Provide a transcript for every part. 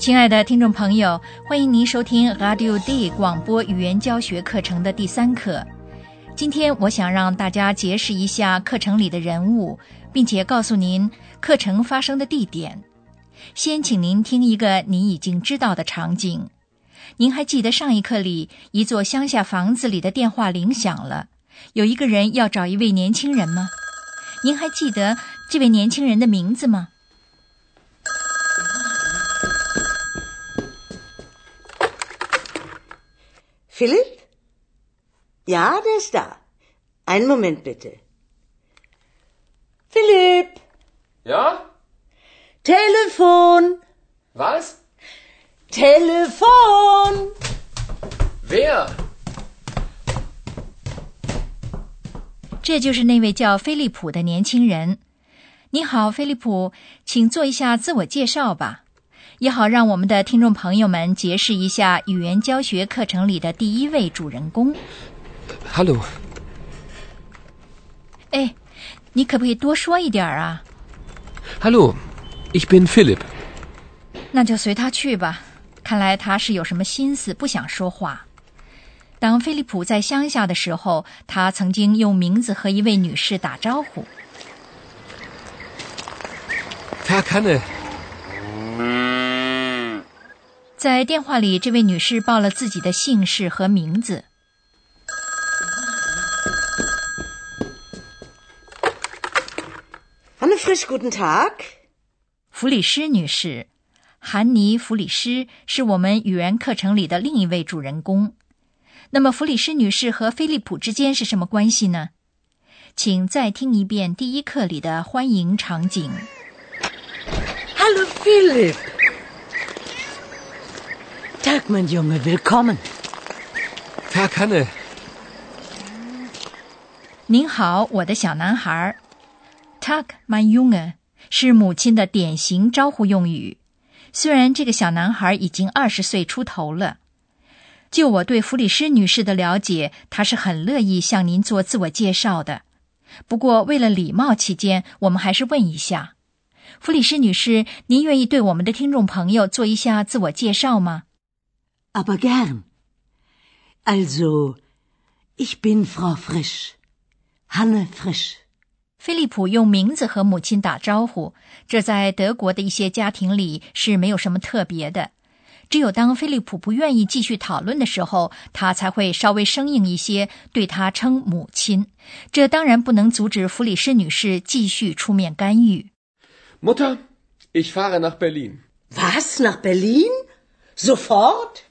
亲爱的听众朋友，欢迎您收听 Radio D 广播语言教学课程的第三课。今天我想让大家结识一下课程里的人物，并且告诉您课程发生的地点。先请您听一个您已经知道的场景。您还记得上一课里一座乡下房子里的电话铃响了，有一个人要找一位年轻人吗？您还记得这位年轻人的名字吗？Philipp? Ja, der ist da. Einen Moment bitte. Philipp, Ja? Telefon, Was? Telefon. Wer? 这就是那位叫菲利普的年轻人。你好，菲利普，请做一下自我介绍吧， 也好让我们的听众朋友们结识一下语言教学课程里的第一位主人公。Hello 哎，你可不可以多说一点儿啊？Hallo. Ich bin Philipp. 那就随他去吧。看来他是有什么心思，不想说话。当菲利普在乡下的时候，他曾经用名字和一位女士打招呼。Tag Hanne. 在电话里，这位女士报了自己的姓氏和名字。Hanne Frisch, guten Tag. 弗里施女士，韩尼·弗里施是我们语言课程里的另一位主人公。那么，弗里施女士和菲利普之间是什么关系呢？请再听一遍第一课里的欢迎场景。Hello, Philipp. Tag, mein Junge, willkommen. Tag Hanne. 您好，我的小男孩。Tag, mein Junge 是母亲的典型招呼用语。虽然这个小男孩已经二十岁出头了，就我对弗里施女士的了解，她是很乐意向您做自我介绍的。不过，为了礼貌起见，我们还是问一下，弗里施女士，您愿意对我们的听众朋友做一下自我介绍吗？Aber gern. Also, ich bin Frau Frisch. Hanne Frisch. 菲利普用名字和母亲打招呼，这在德国的一些家庭里是没有什么特别的。只有当菲利普不愿意继续讨论的时候，他才会稍微生硬一些，对他称母亲。这当然不能阻止弗里施女士继续出面干预。Mutter, ich fahre nach Berlin. Was, nach Berlin? Sofort?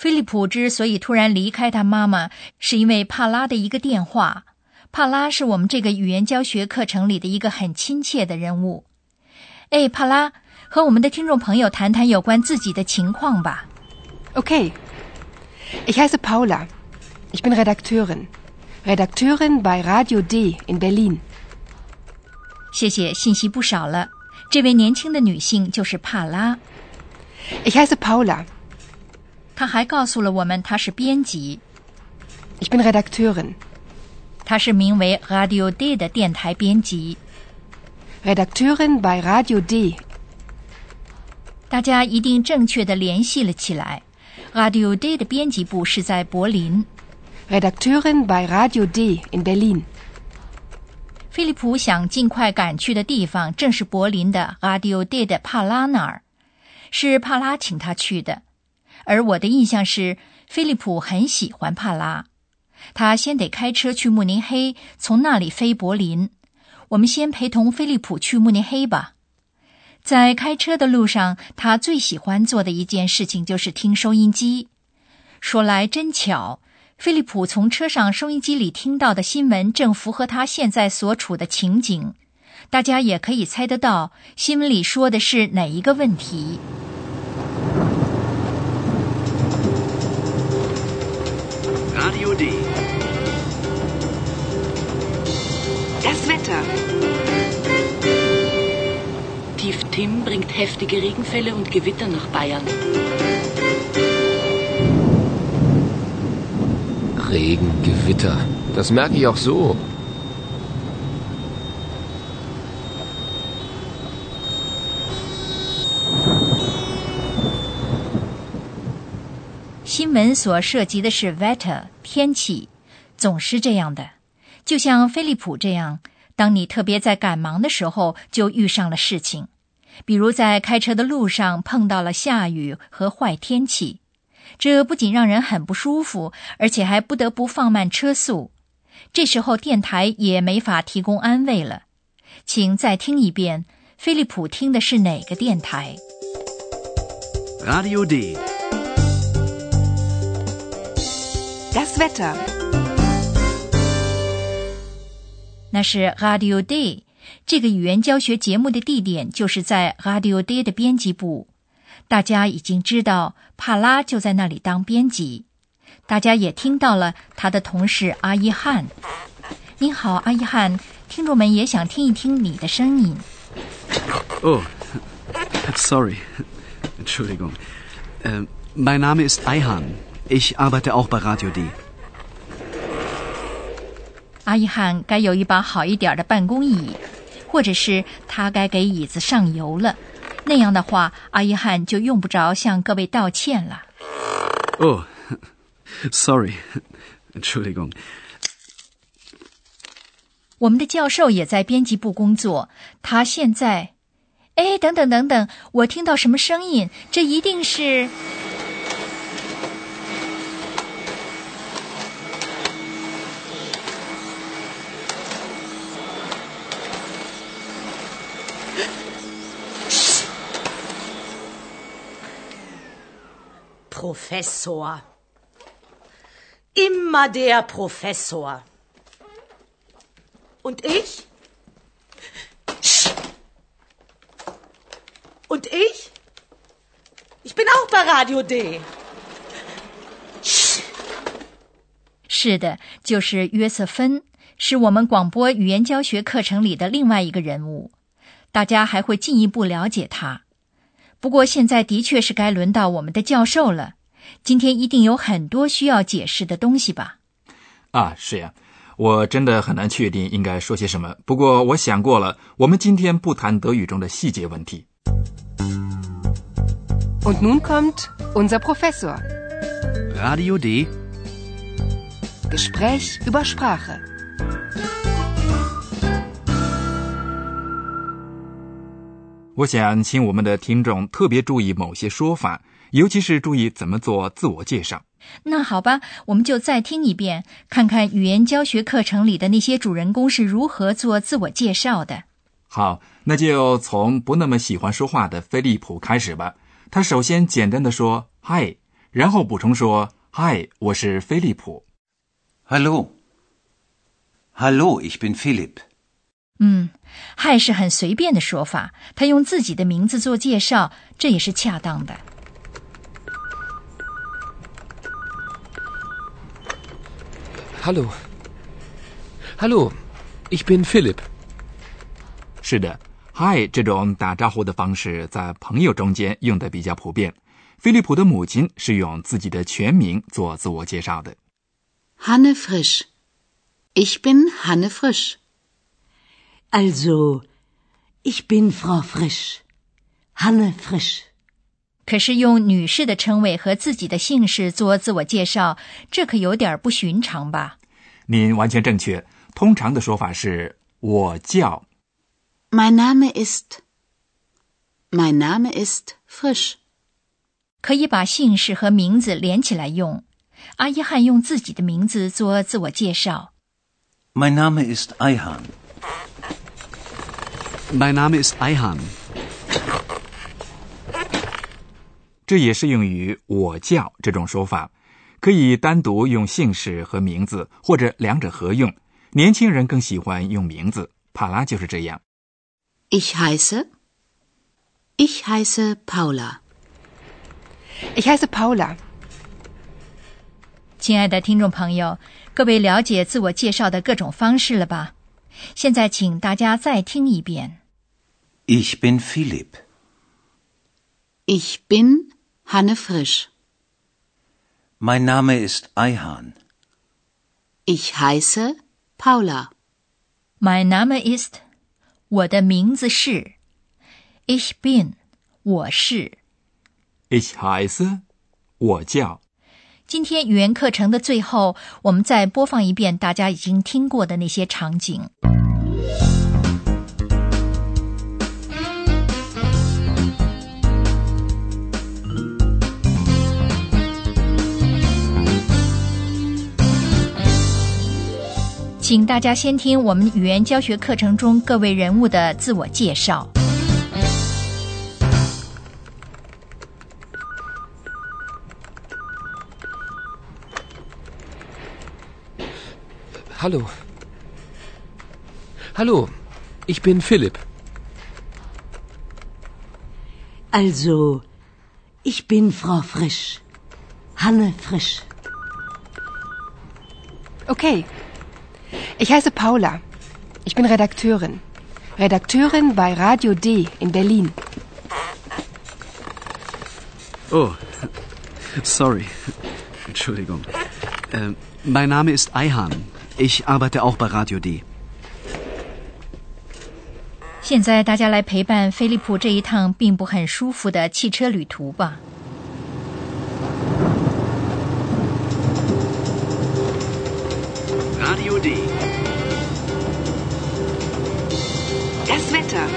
菲利普之所以突然离开他妈妈，是因为帕拉的一个电话。帕拉是我们这个语言教学课程里的一个很亲切的人物。哎，帕拉，和我们的听众朋友谈谈有关自己的情况吧。Okay. Ich heiße Paula. Ich bin Redakteurin. Redakteurin bei Radio D in Berlin. 谢谢，信息不少了。这位年轻的女性就是帕拉，Ich heiße Paula. 她还告诉了我们他是编辑，Ich bin Redakteurin。他是名为 Radio D 的电台编辑。Redakteurin bei Radio D. 大家一定正确的联系了起来。Radio D 的编辑部是在柏林。Redakteurin bei Radio D in Berlin. 菲利普想尽快赶去的地方正是柏林的 Radio D 的帕拉那儿，是帕拉请他去的。而我的印象是，菲利普很喜欢帕拉。他先得开车去慕尼黑，从那里飞柏林。我们先陪同菲利普去慕尼黑吧。在开车的路上，他最喜欢做的一件事情就是听收音机。说来真巧，菲利普从车上收音机里听到的新闻正符合他现在所处的情景。大家也可以猜得到，新闻里说的是哪一个问题。Radio D. Das Wetter. Tief Tim bringt heftige Regenfälle und Gewitter nach Bayern. Regen, Gewitter. Das merke ich auch so.《新闻所涉及的是 weather 天气，总是这样的。就像飞利浦这样，当你特别在赶忙的时候，就遇上了事情，比如在开车的路上碰到了下雨和坏天气，这不仅让人很不舒服，而且还不得不放慢车速。这时候电台也没法提供安慰了。请再听一遍，飞利浦听的是哪个电台？Radio D. Das Wetter. 那是 Radio Day 这个语言教学节目的地点就是在 Radio Day 的编辑部。大家已经知道帕拉就在那里当编辑，大家也听到了他的同事阿伊汉。您好，阿伊汉，听众们也想听一听你的声音。Oh, sorry. Entschuldigung. Äh, mein Name ist Eihan. Ich arbeite auch bei Radio D. 阿伊汉该有一把好一点的办公椅，或者是他该给椅子上油了。那样的话，阿伊汉就用不着向各位道歉了。Oh, sorry. Entschuldigung. 我们的教授也在编辑部工作，他现在……哎，等等等等，我听到什么声音？这一定是…… Professor. Immer der Professor. Und ich? Und ich? Ich bin auch bei Radio D. 是的，就是约瑟芬，是我们广播语言教学课程里的另外一个人物。大家还会进一步了解他。不过现在的确是该轮到我们的教授了。今天一定有很多需要解释的东西吧？啊，是呀，我真的很难确定应该说些什么。不过我想过了，我们今天不谈德语中的细节问题。Und nun kommt unser Professor. Radio D. Gespräch über Sprache. 我想请我们的听众特别注意某些说法，尤其是注意怎么做自我介绍。那好吧，我们就再听一遍，看看语言教学课程里的那些主人公是如何做自我介绍的。好，那就从不那么喜欢说话的菲利普开始吧。他首先简单的说“嗨”，然后补充说“嗨，我是菲利普 Hallo. Hallo, ich bin Philipp. 嗯，嗨是很随便的说法，他用自己的名字做介绍，这也是恰当的。Hallo. Hallo, ich bin Philipp. ”。是的，“，Hi ”这种打招呼的方式在朋友中间用的比较普遍。菲利普的母亲是用自己的全名做自我介绍的。Hanne Frisch. Ich bin Hanne Frisch. Also, ich bin Frau Frisch. Hanne Frisch. 可是用女士的称谓和自己的姓氏做自我介绍，这可有点不寻常吧？您完全正确。通常的说法是“我叫 Mein Name ist. Mein Name ist Frisch. 可以把姓氏和名字连起来用。阿伊汉用自己的名字做自我介绍。Mein Name ist Eihan. Mein Name ist Eihan. 这也适用于“我叫”这种说法，可以单独用姓氏和名字，或者两者合用。年轻人更喜欢用名字，帕拉就是这样。Ich heiße. Ich heiße Paula. Ich heiße Paula. 亲爱的听众朋友，各位了解自我介绍的各种方式了吧？现在请大家再听一遍。Ich bin Philipp. Ich bin Hanne Frisch. Mein Name ist Eihan. Ich heiße Paula. My name is，我的名字是，Ich bin，我是。 Ich heiße，我叫。今天语言课程的最后，我们再播放一遍大家已经听过的那些场景。 请大家先听我们语言教学课程中各位人物的自我介绍。Hallo. Hallo, ich bin Philipp. Also, ich bin Frau Frisch. Hanne Frisch. Okay. Ich heiße Paula. Ich bin Redakteurin. Redakteurin bei Radio D in Berlin. Oh, sorry. Entschuldigung. Äh, mein Name ist Eihan. Ich arbeite auch bei Radio D. 现在大家来陪伴飞利浦这一趟并不很舒服的汽车旅途吧。 Radio D. Das Wetter.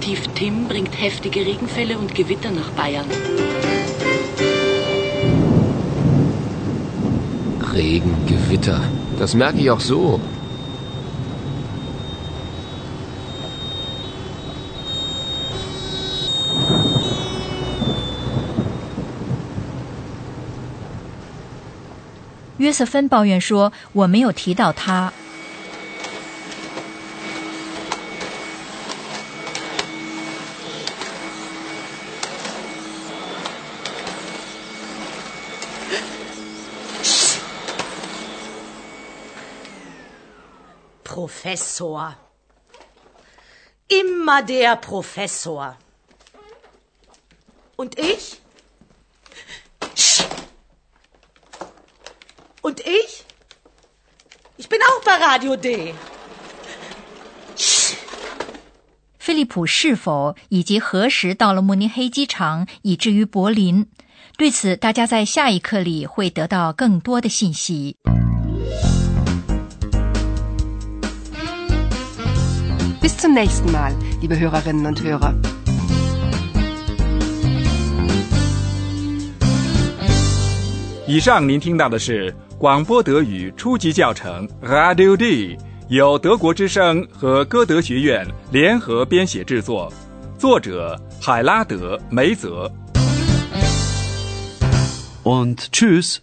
Tief Tim bringt heftige Regenfälle und Gewitter nach Bayern. Regen, Gewitter. Das merke ich auch so. “约瑟芬抱怨说：“我没有提到他。 ” Professor. Immer der Professor. Und ich? Und ich? Ich bin auch bei Radio D. ”菲利普是否以及何时到了慕尼黑机场，以至于柏林？对此，大家在下一课里会得到更多的信息。 Bis zum nächsten Mal, liebe Hörerinnen und Hörer. 以上您听到的是广播德语初级教程 Radio D，由德国之声和歌德学院联合编写制作，作者海拉德·梅泽。 Und tschüss.